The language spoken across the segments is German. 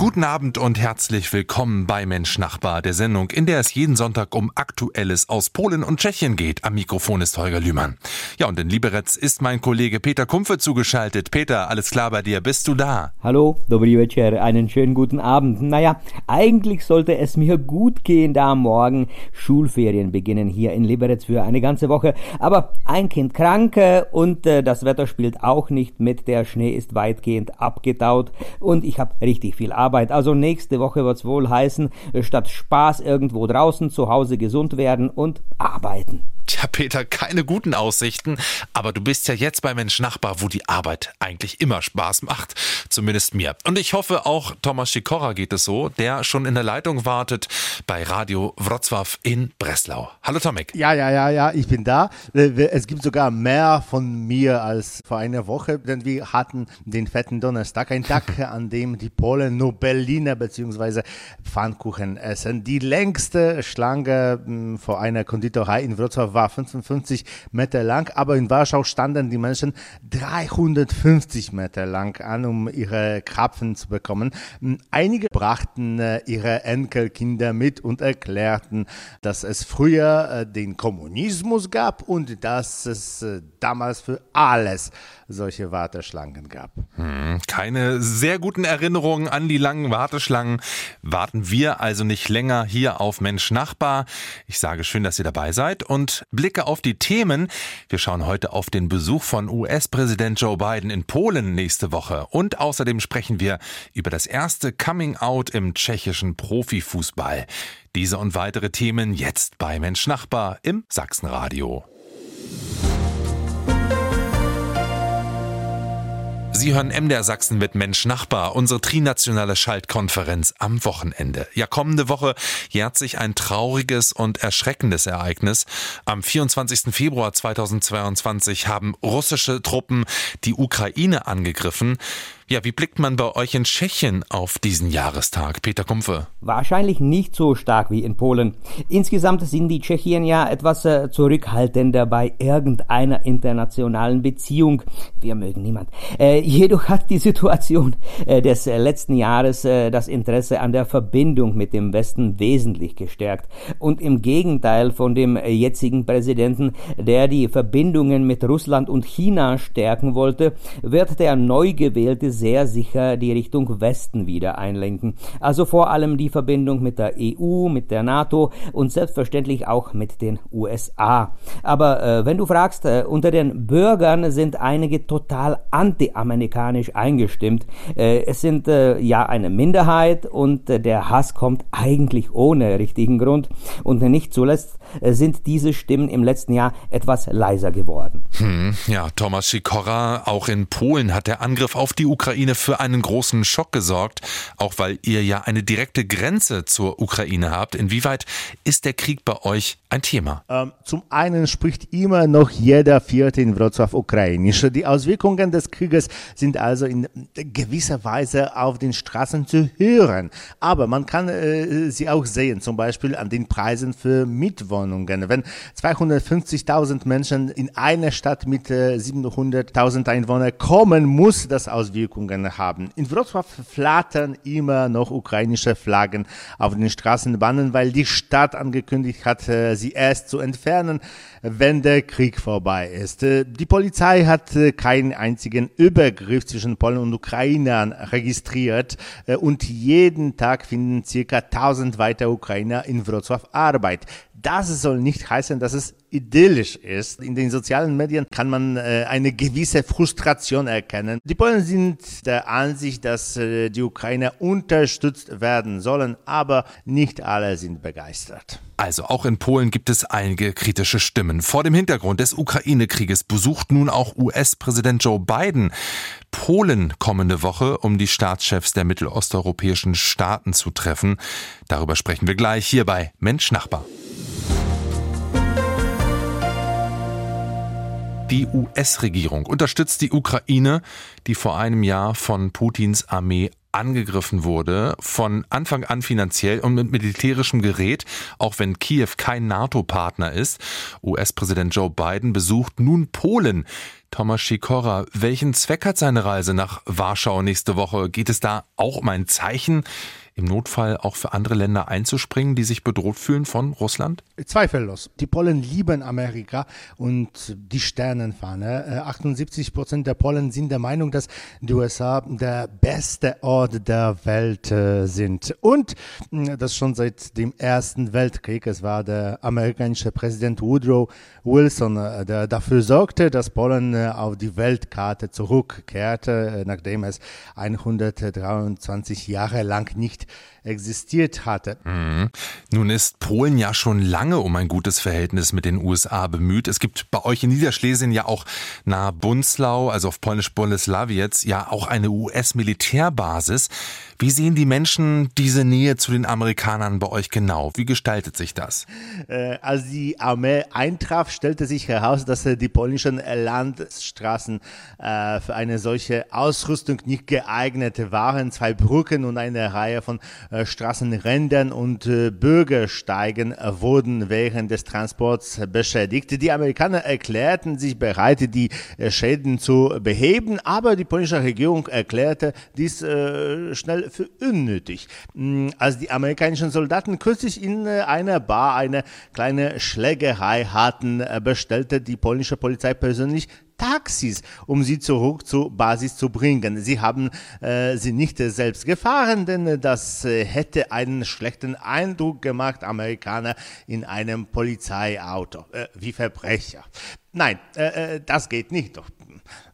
Guten Abend und herzlich willkommen bei Mensch Nachbar, der Sendung, in der es jeden Sonntag um Aktuelles aus Polen und Tschechien geht. Am Mikrofon ist Holger Lühmann. Ja, und in Liberec ist mein Kollege Peter Kumpfe zugeschaltet. Peter, alles klar bei dir? Bist du da? Hallo, dobry večer, einen schönen guten Abend. Naja, eigentlich sollte es mir gut gehen, da morgen Schulferien beginnen hier in Liberec für eine ganze Woche. Aber ein Kind krank und äh, das Wetter spielt auch nicht mit. Der Schnee ist weitgehend abgetaut und ich habe richtig viel Arbeit Arbeit. Also nächste Woche wird's wohl heißen, statt Spaß irgendwo draußen, zu Hause gesund werden und arbeiten. Tja, Peter, keine guten Aussichten, aber du bist ja jetzt bei Mensch Nachbar, wo die Arbeit eigentlich immer Spaß macht, zumindest mir. Und ich hoffe auch Thomas Sikora geht es so, der schon in der Leitung wartet bei Radio Wrocław in Breslau. Hallo Tomek. Ja, ja, ja, ja, ich bin da. Äh, es gibt sogar mehr von mir als vor einer Woche, denn wir hatten den fetten Donnerstag, ein Tag, an dem die Polen nur Berliner bzw. Pfannkuchen essen. Die längste Schlange hm, vor einer Konditorei in Wrocław war 55 Meter lang, aber in Warschau standen die Menschen 350 Meter lang an, um ihre Krapfen zu bekommen. Einige brachten äh, ihre Enkelkinder mit und erklärten, dass es früher äh, den Kommunismus gab und dass es äh, damals für alles solche Warteschlangen gab. Hm, keine sehr guten Erinnerungen an die langen Warteschlangen. Warten wir also nicht länger hier auf Mensch Nachbar. Ich sage schön, dass ihr dabei seid und blicke auf die Themen. Wir schauen heute auf den Besuch von US-Präsident Joe Biden in Polen nächste Woche und außerdem sprechen wir über das erste Coming Out im tschechischen Profifußball. Diese und weitere Themen jetzt bei Mensch Nachbar im Sachsenradio. Sie hören MDR Sachsen mit Mensch Nachbar, unsere trinationale Schaltkonferenz am Wochenende. Ja, kommende Woche jährt sich ein trauriges und erschreckendes Ereignis. Am 24. Februar 2022 haben russische Truppen die Ukraine angegriffen. Ja, wie blickt man bei euch in Tschechien auf diesen Jahrestag, Peter Kumpfe? Wahrscheinlich nicht so stark wie in Polen. Insgesamt sind die Tschechien ja etwas äh, zurückhaltender bei irgendeiner internationalen Beziehung. Wir mögen niemand. Äh, jedoch hat die Situation äh, des letzten Jahres äh, das Interesse an der Verbindung mit dem Westen wesentlich gestärkt. Und im Gegenteil von dem jetzigen Präsidenten, der die Verbindungen mit Russland und China stärken wollte, wird der neu gewählte sehr sicher die Richtung Westen wieder einlenken. Also vor allem die Verbindung mit der EU, mit der NATO und selbstverständlich auch mit den USA. Aber äh, wenn du fragst, äh, unter den Bürgern sind einige total anti-amerikanisch eingestimmt. Äh, es sind äh, ja eine Minderheit und äh, der Hass kommt eigentlich ohne richtigen Grund. Und nicht zuletzt äh, sind diese Stimmen im letzten Jahr etwas leiser geworden. Hm, ja, Thomas Sikora, auch in Polen hat der Angriff auf die Ukraine Ukraine für einen großen Schock gesorgt, auch weil ihr ja eine direkte Grenze zur Ukraine habt. Inwieweit ist der Krieg bei euch ein Thema? Ähm, zum einen spricht immer noch jeder Vierte in Wrocław ukrainisch. Die Auswirkungen des Krieges sind also in gewisser Weise auf den Straßen zu hören. Aber man kann äh, sie auch sehen, zum Beispiel an den Preisen für Mietwohnungen. Wenn 250.000 Menschen in eine Stadt mit äh, 700.000 Einwohnern kommen, muss das Auswirkungen haben. In Wrocław flattern immer noch ukrainische Flaggen auf den Straßenbahnen, weil die Stadt angekündigt hat, äh, sie erst zu entfernen, wenn der Krieg vorbei ist. Äh, die Polizei hat äh, keinen einzigen Übergriff zwischen Polen und Ukrainern registriert und jeden Tag finden circa 1000 weitere Ukrainer in Wrocław Arbeit. Das soll nicht heißen, dass es idyllisch ist. In den sozialen Medien kann man äh, eine gewisse Frustration erkennen. Die Polen sind der Ansicht, dass äh, die Ukrainer unterstützt werden sollen, aber nicht alle sind begeistert. Also auch in Polen gibt es einige kritische Stimmen. Vor dem Hintergrund des Ukraine-Krieges besucht nun auch US-Präsident Joe Biden Polen kommende Woche, um die Staatschefs der mittelosteuropäischen Staaten zu treffen. Darüber sprechen wir gleich hier bei Mensch Nachbar. Die US-Regierung unterstützt die Ukraine, die vor einem Jahr von Putins Armee angegriffen wurde, von Anfang an finanziell und mit militärischem Gerät, auch wenn Kiew kein NATO-Partner ist. US-Präsident Joe Biden besucht nun Polen. Thomas Sikora, welchen Zweck hat seine Reise nach Warschau nächste Woche? Geht es da auch um ein Zeichen im Notfall auch für andere Länder einzuspringen, die sich bedroht fühlen von Russland? Zweifellos. Die Polen lieben Amerika und die Sternenfahne. 78 äh, Prozent der Polen sind der Meinung, dass die USA der beste Ort der Welt äh, sind. Und äh, das schon seit dem Ersten Weltkrieg. Es war der amerikanische Präsident Woodrow Wilson, der dafür sorgte, dass Polen auf die Weltkarte zurückkehrte, nachdem es 123 Jahre lang nicht existiert hatte. Mhm. Nun ist Polen ja schon lange um ein gutes Verhältnis mit den USA bemüht. Es gibt bei euch in Niederschlesien ja auch nahe Bunzlau, also auf polnisch Boleslawiec, ja auch eine US-Militärbasis. Wie sehen die Menschen diese Nähe zu den Amerikanern bei euch genau? Wie gestaltet sich das? Äh, als die Armee eintraf, stellte sich heraus, dass äh, die polnischen Landstraßen äh, für eine solche Ausrüstung nicht geeignet waren. Zwei Brücken und eine Reihe von Straßenrändern und Bürgersteigen wurden während des Transports beschädigt. Die Amerikaner erklärten sich bereit, die Schäden zu beheben, aber die polnische Regierung erklärte dies schnell für unnötig. Mm, als die amerikanischen Soldaten kürzlich in äh, einer Bar eine kleine Schlägerei hatten, äh, bestellte die polnische Polizei persönlich Taxis, um sie zurück zur Basis zu bringen. Sie haben äh, sie nicht selbst gefahren, denn das äh, hätte einen schlechten Eindruck gemacht, Amerikaner in einem Polizeiauto, wie Verbrecher. Nein, das geht nicht. Doch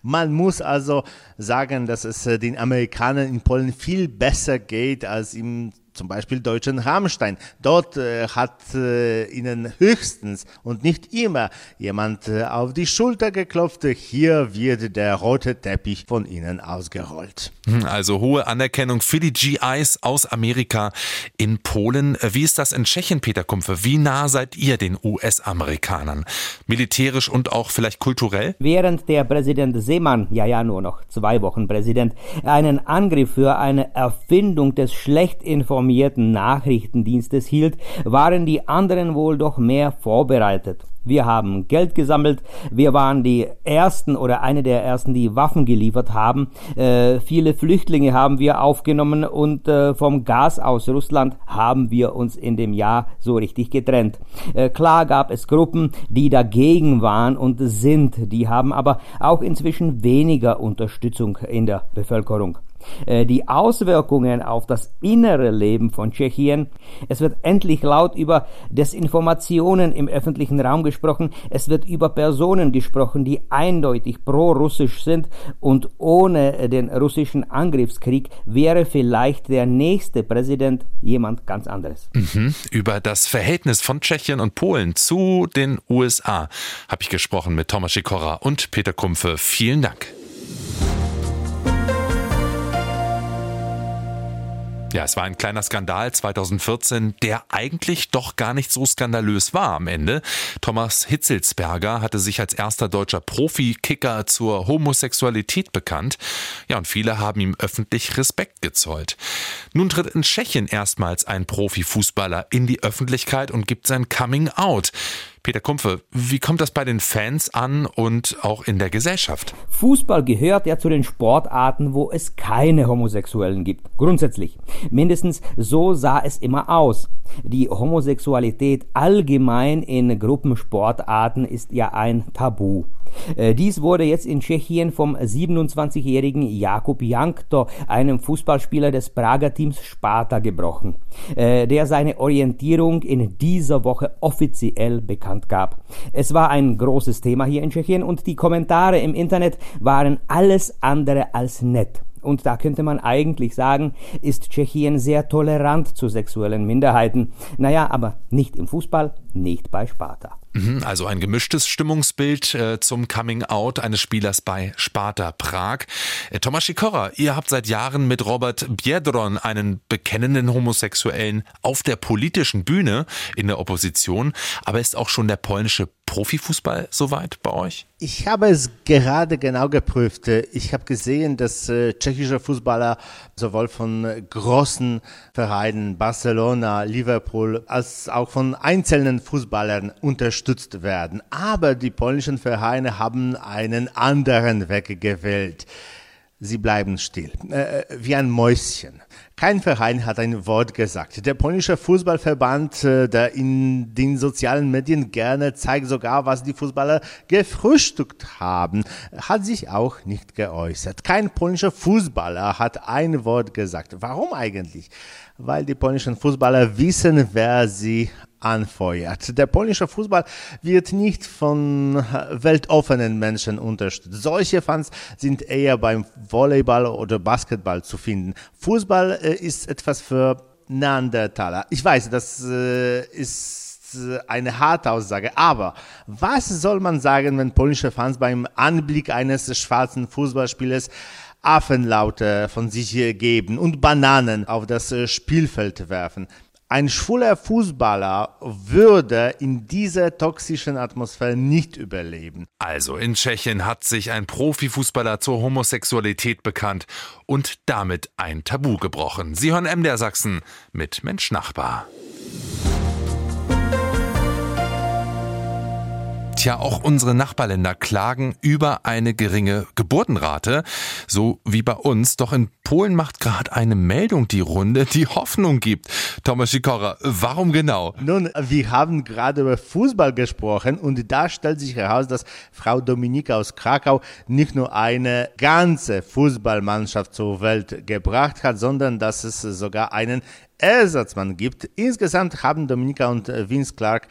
man muss also sagen, dass es äh, den Amerikanern in Polen viel besser geht als im zum Beispiel deutschen Rammstein. Dort äh, hat äh, ihnen höchstens und nicht immer jemand äh, auf die Schulter geklopft. Hier wird der rote Teppich von ihnen ausgerollt. Hm, also hohe Anerkennung für die GIs aus Amerika in Polen. Wie ist das in Tschechien, Peter Kumpfe? Wie nah seid ihr den US-Amerikanern? Militärisch und auch vielleicht kulturell? Während der Präsident Seemann, ja ja nur noch zwei Wochen Präsident, einen Angriff für eine Erfindung des schlecht informierten informierten Nachrichtendienstes hielt, waren die anderen wohl doch mehr vorbereitet. Wir haben Geld gesammelt. Wir waren die ersten oder eine der ersten, die Waffen geliefert haben. Äh, viele Flüchtlinge haben wir aufgenommen und äh, vom Gas aus Russland haben wir uns in dem Jahr so richtig getrennt. Äh, klar gab es Gruppen, die dagegen waren und sind. Die haben aber auch inzwischen weniger Unterstützung in der Bevölkerung. Äh, die Auswirkungen auf das innere Leben von Tschechien. Es wird endlich laut über Desinformationen im öffentlichen Raum gesprochen. Es wird über Personen gesprochen, die eindeutig pro-russisch sind und ohne den russischen Angriffskrieg wäre vielleicht der nächste Präsident jemand ganz anderes. Mhm. Über das Verhältnis von Tschechien und Polen zu den USA habe ich gesprochen mit Thomas Sikora und Peter Kumpfe. Vielen Dank. Ja, es war ein kleiner Skandal 2014, der eigentlich doch gar nicht so skandalös war am Ende. Thomas Hitzelsberger hatte sich als erster deutscher Profi-Kicker zur Homosexualität bekannt. Ja, und viele haben ihm öffentlich Respekt gezollt. Nun tritt in Tschechien erstmals ein Profifußballer in die Öffentlichkeit und gibt sein Coming Out. Peter Kumpfe, wie kommt das bei den Fans an und auch in der Gesellschaft? Fußball gehört ja zu den Sportarten, wo es keine Homosexuellen gibt. Grundsätzlich. Mindestens so sah es immer aus. Die Homosexualität allgemein in Gruppensportarten ist ja ein Tabu. Äh, dies wurde jetzt in Tschechien vom 27-jährigen Jakub Jankto, einem Fußballspieler des Prager Teams Sparta, gebrochen, äh, der seine Orientierung in dieser Woche offiziell bekannt gab. Es war ein großes Thema hier in Tschechien und die Kommentare im Internet waren alles andere als nett. Und da könnte man eigentlich sagen, ist Tschechien sehr tolerant zu sexuellen Minderheiten. Naja, aber nicht im Fußball, nicht bei Sparta. Mhm, also ein gemischtes Stimmungsbild äh, zum Coming Out eines Spielers bei Sparta Prag. Äh, Thomas Sikora, ihr habt seit Jahren mit Robert Biedron einen bekennenden Homosexuellen auf der politischen Bühne in der Opposition. Aber ist auch schon der polnische Profifußball soweit bei euch? Ich habe es gerade genau geprüft. Ich habe gesehen, dass äh, tschechische Fußballer sowohl von großen Vereinen Barcelona, Liverpool als auch von einzelnen Fußballern unterstützt werden. Aber die polnischen Vereine haben einen anderen Weg gewählt. Sie bleiben still, äh, wie ein Mäuschen. Kein Verein hat ein Wort gesagt. Der polnische Fußballverband, äh, der in den sozialen Medien gerne zeigt sogar, was die Fußballer gefrühstückt haben, hat sich auch nicht geäußert. Kein polnischer Fußballer hat ein Wort gesagt. Warum eigentlich? Weil die polnischen Fußballer wissen, wer sie anfeuert. Der polnische Fußball wird nicht von weltoffenen Menschen unterstützt. Solche Fans sind eher beim Volleyball oder Basketball zu finden. Fußball äh, ist etwas für Neandertaler. Ich weiß, das äh, ist äh, eine harte Aussage, aber was soll man sagen, wenn polnische Fans beim Anblick eines schwarzen Fußballspielers Affenlaute von sich geben und Bananen auf das äh, Spielfeld werfen? Ein schwuler Fußballer würde in dieser toxischen Atmosphäre nicht überleben. Also in Tschechien hat sich ein Profifußballer zur Homosexualität bekannt und damit ein Tabu gebrochen. Sie hören MDR Sachsen mit Mensch Nachbar. Tja, auch unsere Nachbarländer klagen über eine geringe Geburtenrate, so wie bei uns. Doch in Polen macht gerade eine Meldung die Runde, die Hoffnung gibt. Thomas Sikora, warum genau? Nun, wir haben gerade über Fußball gesprochen und da stellt sich heraus, dass Frau Dominika aus Krakau nicht nur eine ganze Fußballmannschaft zur Welt gebracht hat, sondern dass es sogar einen Ersatzmann gibt. Insgesamt haben Dominika und Vince Clark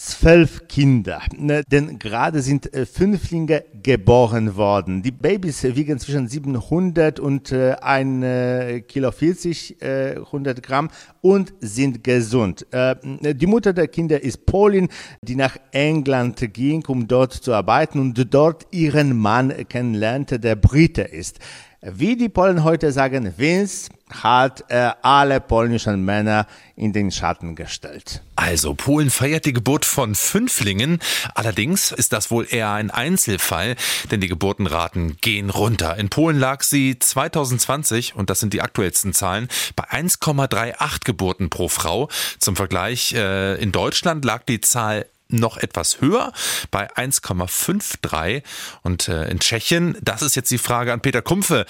zwölf Kinder, ne, denn gerade sind äh, Fünflinge geboren worden. Die Babys wiegen zwischen 700 und äh, 1 äh, Kilo 40, äh, 100 Gramm und sind gesund. Äh, die Mutter der Kinder ist Polin, die nach England ging, um dort zu arbeiten und dort ihren Mann kennenlernte, der Brite ist. Wie die Polen heute sagen, Vince hat er alle polnischen Männer in den Schatten gestellt. Also Polen feiert die Geburt von Fünflingen. Allerdings ist das wohl eher ein Einzelfall, denn die Geburtenraten gehen runter. In Polen lag sie 2020, und das sind die aktuellsten Zahlen, bei 1,38 Geburten pro Frau. Zum Vergleich, äh, in Deutschland lag die Zahl noch etwas höher bei 1,53 und äh, in Tschechien, das ist jetzt die Frage an Peter Kumpfe,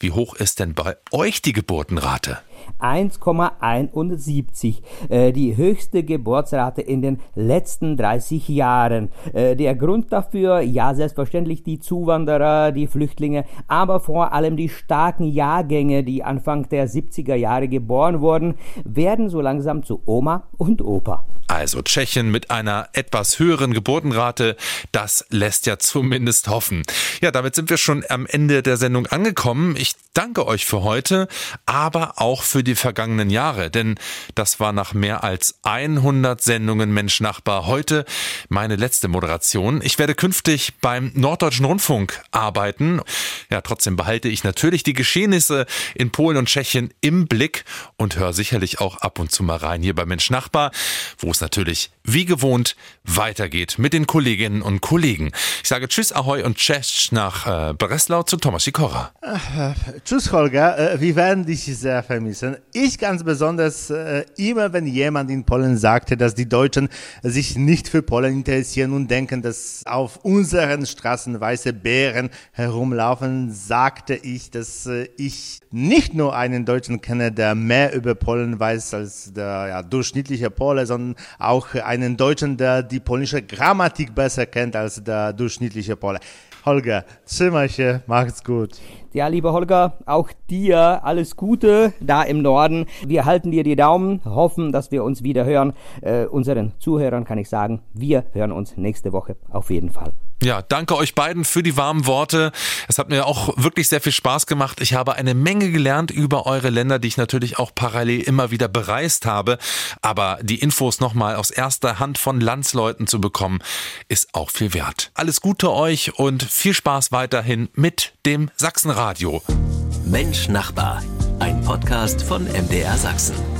wie hoch ist denn bei euch die Geburtenrate? 1,71, äh, die höchste Geburtsrate in den letzten 30 Jahren. Äh, der Grund dafür, ja selbstverständlich die Zuwanderer, die Flüchtlinge, aber vor allem die starken Jahrgänge, die Anfang der 70er Jahre geboren wurden, werden so langsam zu Oma und Opa. Also Tschechien mit einer etwas höheren Geburtenrate, das lässt ja zumindest hoffen. Ja, damit sind wir schon am Ende der Sendung angekommen. Ich danke euch für heute, aber auch für die vergangenen Jahre, denn das war nach mehr als 100 Sendungen Mensch Nachbar heute meine letzte Moderation. Ich werde künftig beim Norddeutschen Rundfunk arbeiten. Ja, trotzdem behalte ich natürlich die Geschehnisse in Polen und Tschechien im Blick und höre sicherlich auch ab und zu mal rein hier bei Mensch Nachbar, wo es natürlich wie gewohnt weitergeht mit den Kolleginnen und Kollegen. Ich sage Tschüss, Ahoi und Cześć nach äh, Breslau zu Thomas Sikora. Tschüss, Holger. Äh, wir werden dich sehr vermissen. Ich ganz besonders äh, immer, wenn jemand in Polen sagte, dass die Deutschen sich nicht für Polen interessieren und denken, dass auf unseren Straßen weiße Bären herumlaufen, sagte ich, dass äh, ich nicht nur einen Deutschen kenne, der mehr über Polen weiß als der ja, durchschnittliche Pole, sondern auch einen Deutschen, der die polnische Grammatik besser kennt als der durchschnittliche Pole. Holger, trzymaj się, macht's gut. Ja, lieber Holger, auch dir alles Gute da im Norden. Wir halten dir die Daumen, hoffen, dass wir uns wieder hören. Äh, unseren Zuhörern kann ich sagen, wir hören uns nächste Woche auf jeden Fall. Ja, danke euch beiden für die warmen Worte. Es hat mir auch wirklich sehr viel Spaß gemacht. Ich habe eine Menge gelernt über eure Länder, die ich natürlich auch parallel immer wieder bereist habe. Aber die Infos nochmal aus erster Hand von Landsleuten zu bekommen, ist auch viel wert. Alles Gute euch und viel Spaß weiterhin mit dem Sachsenradio. Mensch Nachbar, ein Podcast von MDR Sachsen.